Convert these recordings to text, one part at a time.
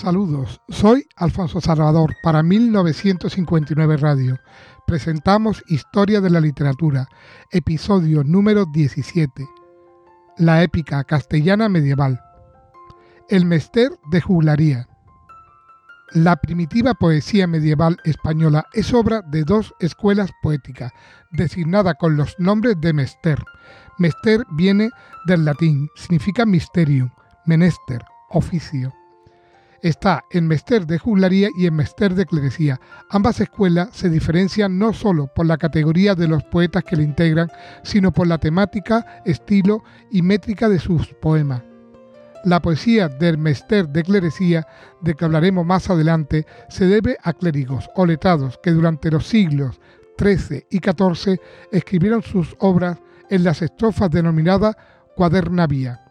Saludos, soy Alfonso Salvador para 1959 Radio. Presentamos Historia de la Literatura, episodio número 17. La épica castellana medieval. El Mester de Juglaría. La primitiva poesía medieval española es obra de dos escuelas poéticas, designada con los nombres de Mester. Mester viene del latín, significa misterium, menester, oficio. Está en Mester de Juglaría y en Mester de Clerecía. Ambas escuelas se diferencian no solo por la categoría de los poetas que le integran, sino por la temática, estilo y métrica de sus poemas. La poesía del Mester de Clerecía, de que hablaremos más adelante, se debe a clérigos o letrados que durante los siglos XIII y XIV escribieron sus obras en las estrofas denominadas cuadernavía.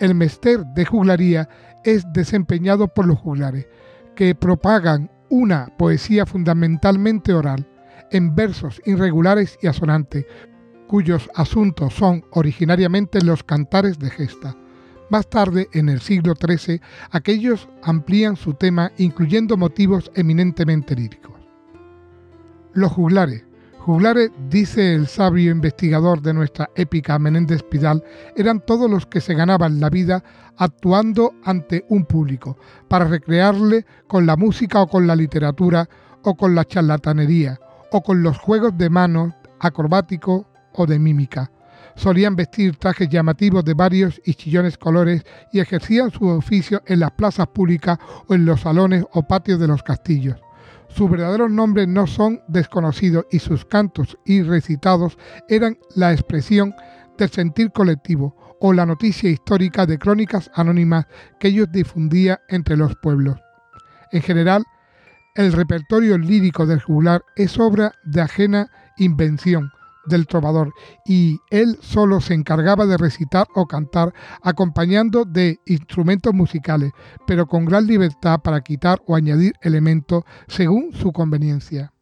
El Mester de Juglaría es desempeñado por los juglares, que propagan una poesía fundamentalmente oral, en versos irregulares y asonantes, cuyos asuntos son originariamente los cantares de gesta. Más tarde, en el siglo XIII, aquellos amplían su tema incluyendo motivos eminentemente líricos. Los juglares. Juglares, dice el sabio investigador de nuestra épica Menéndez Pidal, eran todos los que se ganaban la vida actuando ante un público, para recrearle con la música o con la literatura o con la charlatanería o con los juegos de manos acrobáticos o de mímica solían vestir trajes llamativos de varios y chillones colores y ejercían su oficio en las plazas públicas o en los salones o patios de los castillos. Sus verdaderos nombres no son desconocidos y sus cantos y recitados eran la expresión del sentir colectivo o la noticia histórica de crónicas anónimas que ellos difundían entre los pueblos. En general, el repertorio lírico del juglar es obra de ajena invención, del trovador y él solo se encargaba de recitar o cantar acompañando de instrumentos musicales, pero con gran libertad para quitar o añadir elementos según su conveniencia.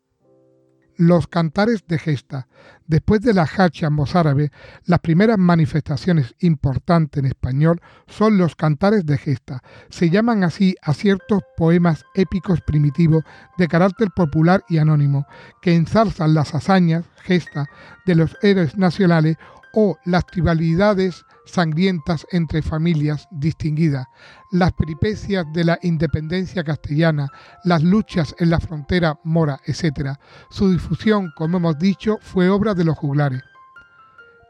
Los cantares de gesta. Después de la hacha mozárabe, las primeras manifestaciones importantes en español son los cantares de gesta. Se llaman así a ciertos poemas épicos primitivos de carácter popular y anónimo, que ensalzan las hazañas, gesta, de los héroes nacionales o las tribalidades sangrientas entre familias distinguidas, las peripecias de la independencia castellana, las luchas en la frontera mora, etc. Su difusión, como hemos dicho, fue obra de los juglares.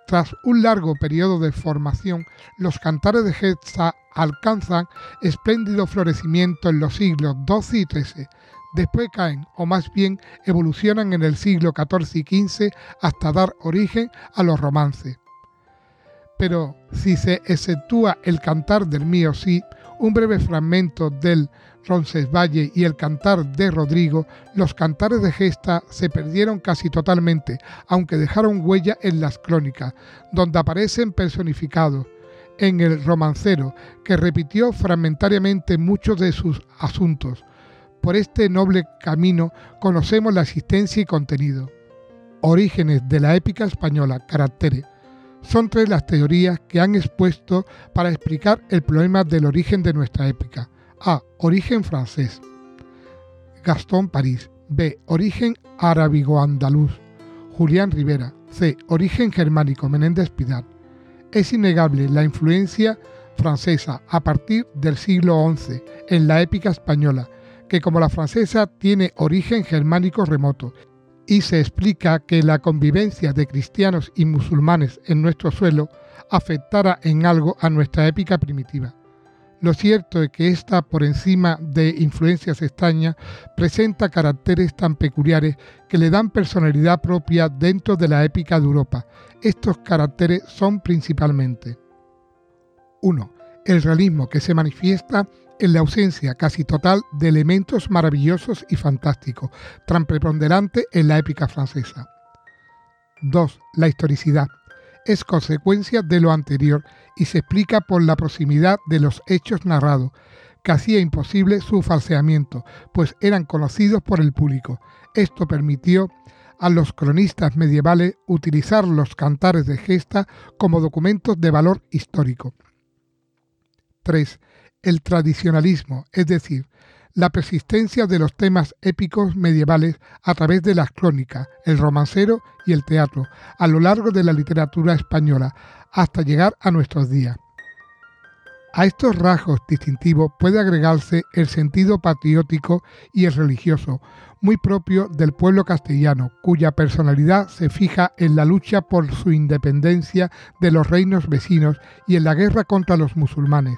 Tras un largo periodo de formación, los cantares de Gesta alcanzan espléndido florecimiento en los siglos XII y XIII. Después caen, o más bien evolucionan en el siglo XIV y XV hasta dar origen a los romances pero si se exceptúa el cantar del mío sí, un breve fragmento del Roncesvalles y el cantar de Rodrigo, los cantares de gesta se perdieron casi totalmente, aunque dejaron huella en las crónicas, donde aparecen personificados, en el romancero, que repitió fragmentariamente muchos de sus asuntos. Por este noble camino conocemos la existencia y contenido. Orígenes de la épica española, caracteres. Son tres las teorías que han expuesto para explicar el problema del origen de nuestra épica. A. Origen francés. Gastón París. B. Origen arábigo-andaluz. Julián Rivera. C. Origen germánico. Menéndez Pidal. Es innegable la influencia francesa a partir del siglo XI en la épica española, que como la francesa tiene origen germánico remoto y se explica que la convivencia de cristianos y musulmanes en nuestro suelo afectara en algo a nuestra épica primitiva. Lo cierto es que esta, por encima de influencias extrañas, presenta caracteres tan peculiares que le dan personalidad propia dentro de la épica de Europa. Estos caracteres son principalmente 1. El realismo que se manifiesta en la ausencia casi total de elementos maravillosos y fantásticos, tan preponderante en la épica francesa. 2. La historicidad. Es consecuencia de lo anterior y se explica por la proximidad de los hechos narrados, que hacía imposible su falseamiento, pues eran conocidos por el público. Esto permitió a los cronistas medievales utilizar los cantares de gesta como documentos de valor histórico. 3 el tradicionalismo, es decir, la persistencia de los temas épicos medievales a través de las crónicas, el romancero y el teatro, a lo largo de la literatura española, hasta llegar a nuestros días. A estos rasgos distintivos puede agregarse el sentido patriótico y el religioso, muy propio del pueblo castellano, cuya personalidad se fija en la lucha por su independencia de los reinos vecinos y en la guerra contra los musulmanes.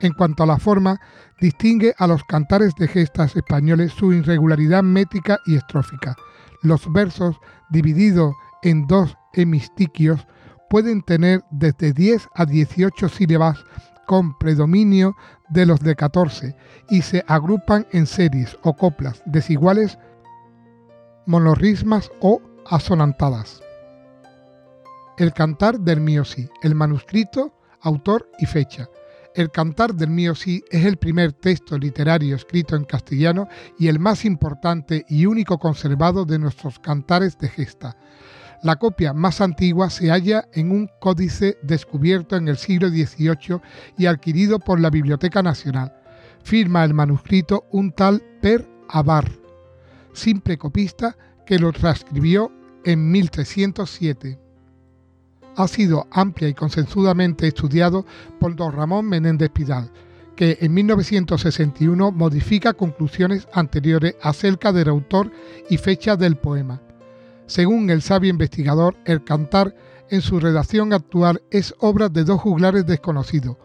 En cuanto a la forma, distingue a los cantares de gestas españoles su irregularidad métrica y estrófica. Los versos, divididos en dos hemistiquios, pueden tener desde 10 a 18 sílabas con predominio de los de 14 y se agrupan en series o coplas desiguales, monorrismas o asonantadas. El cantar del Miosi, el manuscrito, autor y fecha. El Cantar del Mío Sí es el primer texto literario escrito en castellano y el más importante y único conservado de nuestros cantares de gesta. La copia más antigua se halla en un códice descubierto en el siglo XVIII y adquirido por la Biblioteca Nacional. Firma el manuscrito un tal Per Abar, simple copista que lo transcribió en 1307 ha sido amplia y consensudamente estudiado por don Ramón Menéndez Pidal, que en 1961 modifica conclusiones anteriores acerca del autor y fecha del poema. Según el sabio investigador, el cantar en su redacción actual es obra de dos juglares desconocidos,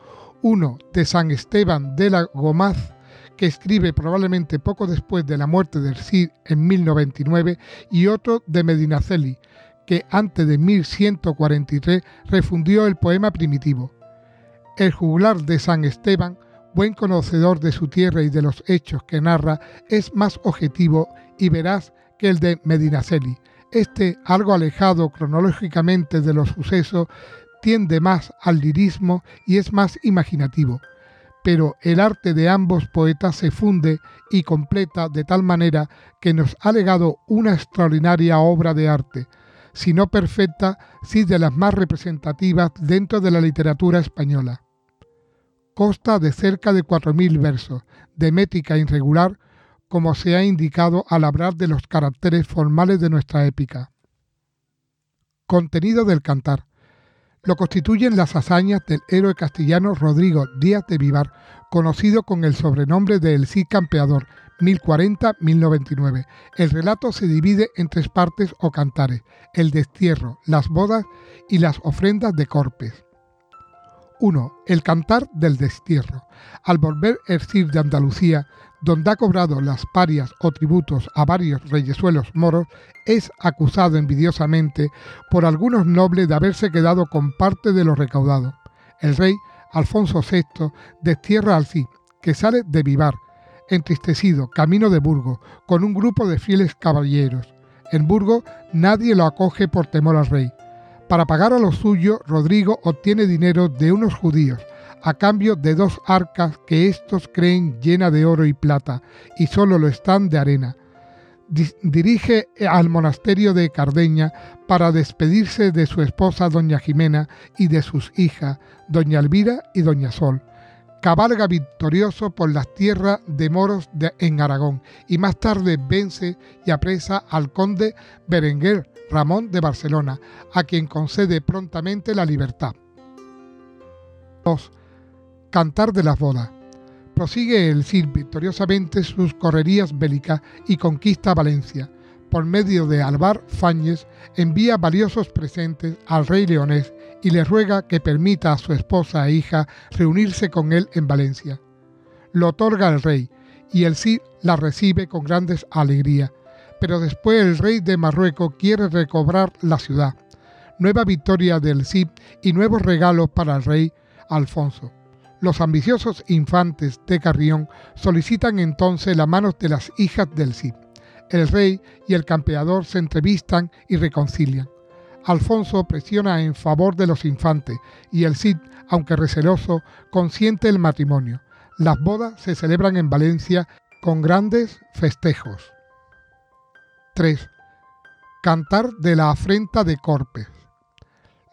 uno de San Esteban de la Gomaz, que escribe probablemente poco después de la muerte del Cid en 1099, y otro de Medinaceli, que antes de 1143 refundió el poema primitivo. El juglar de San Esteban, buen conocedor de su tierra y de los hechos que narra, es más objetivo y veraz que el de Medinaceli. Este, algo alejado cronológicamente de los sucesos, tiende más al lirismo y es más imaginativo. Pero el arte de ambos poetas se funde y completa de tal manera que nos ha legado una extraordinaria obra de arte, si no perfecta, sí de las más representativas dentro de la literatura española. Consta de cerca de 4.000 versos, de métrica irregular, como se ha indicado al hablar de los caracteres formales de nuestra épica. Contenido del cantar. Lo constituyen las hazañas del héroe castellano Rodrigo Díaz de Vivar, conocido con el sobrenombre de El Cid Campeador, 1040-1099. El relato se divide en tres partes o cantares, el destierro, las bodas y las ofrendas de Corpes. 1. El cantar del destierro. Al volver el Cid de Andalucía, donde ha cobrado las parias o tributos a varios reyesuelos moros, es acusado envidiosamente por algunos nobles de haberse quedado con parte de lo recaudado. El rey, Alfonso VI, destierra al Cid, que sale de Vivar, entristecido, camino de Burgos, con un grupo de fieles caballeros. En Burgos nadie lo acoge por temor al rey. Para pagar a lo suyo, Rodrigo obtiene dinero de unos judíos, a cambio de dos arcas que éstos creen llena de oro y plata, y solo lo están de arena. dirige al monasterio de Cardeña para despedirse de su esposa doña Jimena y de sus hijas, doña Elvira y doña Sol cabalga victorioso por las tierras de moros de, en Aragón y más tarde vence y apresa al conde Berenguer Ramón de Barcelona, a quien concede prontamente la libertad. 2. Cantar de las bodas. Prosigue el Cid victoriosamente sus correrías bélicas y conquista Valencia. Por medio de Alvar Fáñez envía valiosos presentes al rey leonés y le ruega que permita a su esposa e hija reunirse con él en Valencia. Lo otorga el rey, y el Cid la recibe con grandes alegría, pero después el rey de Marruecos quiere recobrar la ciudad. Nueva victoria del Cid y nuevos regalos para el rey Alfonso. Los ambiciosos infantes de Carrión solicitan entonces la mano de las hijas del Cid. El rey y el campeador se entrevistan y reconcilian. Alfonso presiona en favor de los infantes y el Cid, aunque receloso, consiente el matrimonio. Las bodas se celebran en Valencia con grandes festejos. 3. Cantar de la afrenta de Corpes.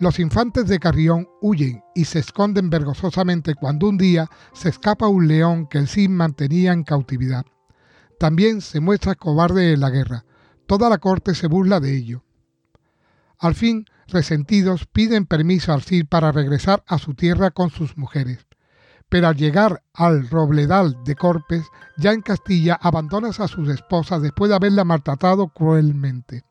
Los infantes de Carrión huyen y se esconden vergonzosamente cuando un día se escapa un león que el Cid mantenía en cautividad. También se muestra cobarde en la guerra. Toda la corte se burla de ello. Al fin, resentidos, piden permiso al Cid para regresar a su tierra con sus mujeres. Pero al llegar al Robledal de Corpes, ya en Castilla, abandonas a sus esposas después de haberla maltratado cruelmente.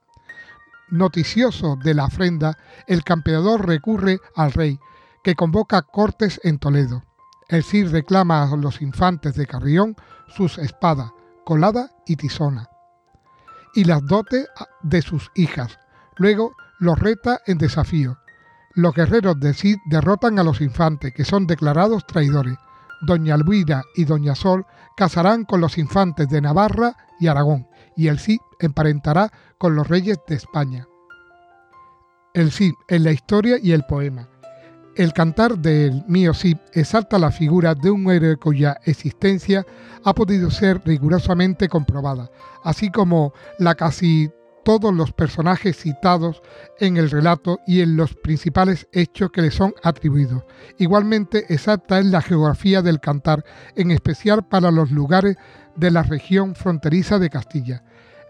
Noticioso de la afrenda, el campeador recurre al rey, que convoca cortes en Toledo. El Cid reclama a los infantes de Carrión sus espadas, colada y tizona, y las dotes de sus hijas. Luego los reta en desafío. Los guerreros de Cid derrotan a los infantes, que son declarados traidores. Doña Elvira y Doña Sol casarán con los infantes de Navarra y Aragón, y el Cid emparentará con los reyes de España. El Cid en la historia y el poema. El cantar del mío Cid exalta la figura de un héroe cuya existencia ha podido ser rigurosamente comprobada, así como la casi todos los personajes citados en el relato y en los principales hechos que le son atribuidos. Igualmente exacta es la geografía del cantar, en especial para los lugares de la región fronteriza de Castilla.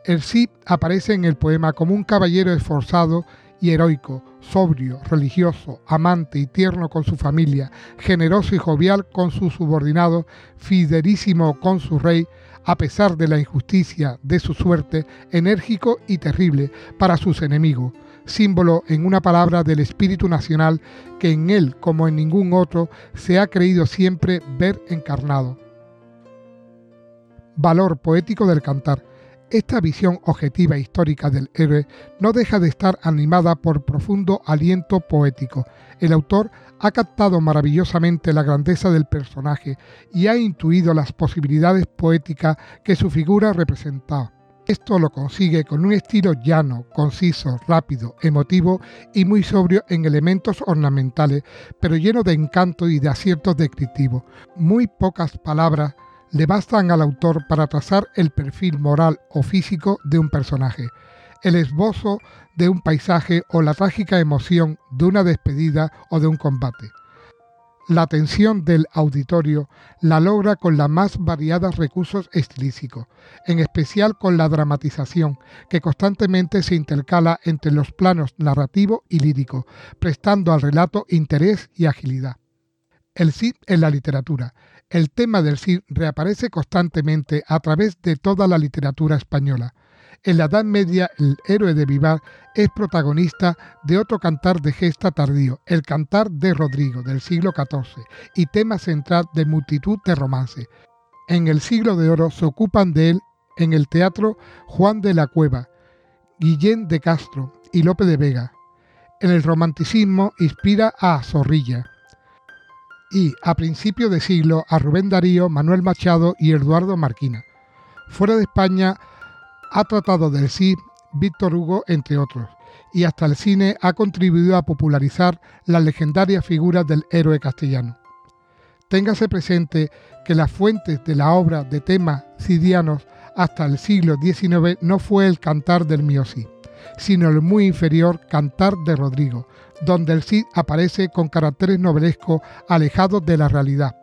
El Cid aparece en el poema como un caballero esforzado y heroico, sobrio, religioso, amante y tierno con su familia, generoso y jovial con sus subordinados, fidelísimo con su rey, a pesar de la injusticia de su suerte, enérgico y terrible para sus enemigos, símbolo en una palabra del espíritu nacional que en él, como en ningún otro, se ha creído siempre ver encarnado. Valor poético del cantar esta visión objetiva e histórica del héroe no deja de estar animada por profundo aliento poético. El autor ha captado maravillosamente la grandeza del personaje y ha intuido las posibilidades poéticas que su figura representaba. Esto lo consigue con un estilo llano, conciso, rápido, emotivo y muy sobrio en elementos ornamentales, pero lleno de encanto y de aciertos descriptivos. Muy pocas palabras le bastan al autor para trazar el perfil moral o físico de un personaje, el esbozo de un paisaje o la trágica emoción de una despedida o de un combate. La atención del auditorio la logra con los más variados recursos estilísticos, en especial con la dramatización, que constantemente se intercala entre los planos narrativo y lírico, prestando al relato interés y agilidad. El Cid en la literatura el tema del Cid reaparece constantemente a través de toda la literatura española. En la Edad Media, el héroe de Vivar es protagonista de otro cantar de gesta tardío, el Cantar de Rodrigo, del siglo XIV, y tema central de multitud de romances. En el siglo de oro se ocupan de él en el teatro Juan de la Cueva, Guillén de Castro y Lope de Vega. En el romanticismo inspira a Zorrilla y, a principio de siglo, a Rubén Darío, Manuel Machado y Eduardo Marquina. Fuera de España ha tratado del sí Víctor Hugo, entre otros, y hasta el cine ha contribuido a popularizar las legendarias figuras del héroe castellano. Téngase presente que las fuentes de la obra de temas cidianos hasta el siglo XIX no fue el cantar del Miosí, sino el muy inferior Cantar de Rodrigo, donde el Cid aparece con caracteres novelescos alejados de la realidad.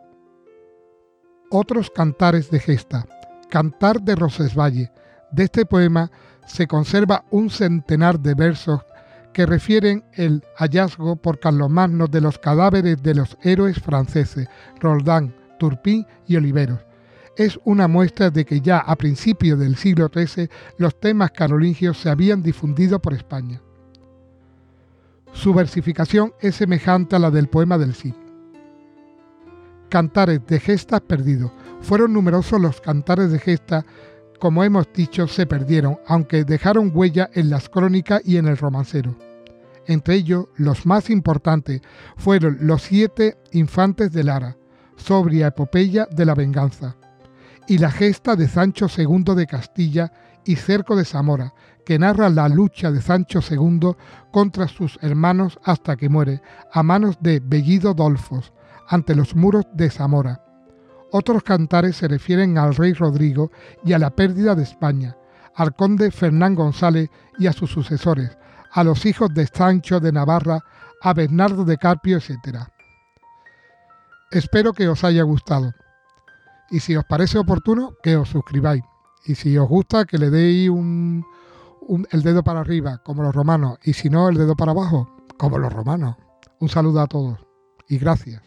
Otros cantares de gesta. Cantar de Rosesvalle. De este poema se conserva un centenar de versos que refieren el hallazgo por Carlomagno de los cadáveres de los héroes franceses Roldán, Turpin y Oliveros. Es una muestra de que ya a principios del siglo XIII los temas carolingios se habían difundido por España. Su versificación es semejante a la del poema del Cid. Cantares de gestas perdidos. Fueron numerosos los cantares de gesta, como hemos dicho, se perdieron, aunque dejaron huella en las crónicas y en el romancero. Entre ellos, los más importantes fueron los siete infantes de Lara, sobria epopeya de la venganza, y la gesta de Sancho II de Castilla y Cerco de Zamora, que narra la lucha de Sancho II contra sus hermanos hasta que muere, a manos de Bellido Dolfos, ante los muros de Zamora. Otros cantares se refieren al rey Rodrigo y a la pérdida de España, al conde Fernán González y a sus sucesores, a los hijos de Sancho de Navarra, a Bernardo de Carpio, etc. Espero que os haya gustado. Y si os parece oportuno, que os suscribáis. Y si os gusta, que le deis un, el dedo para arriba, como los romanos. Y si no, el dedo para abajo, como los romanos. Un saludo a todos y gracias.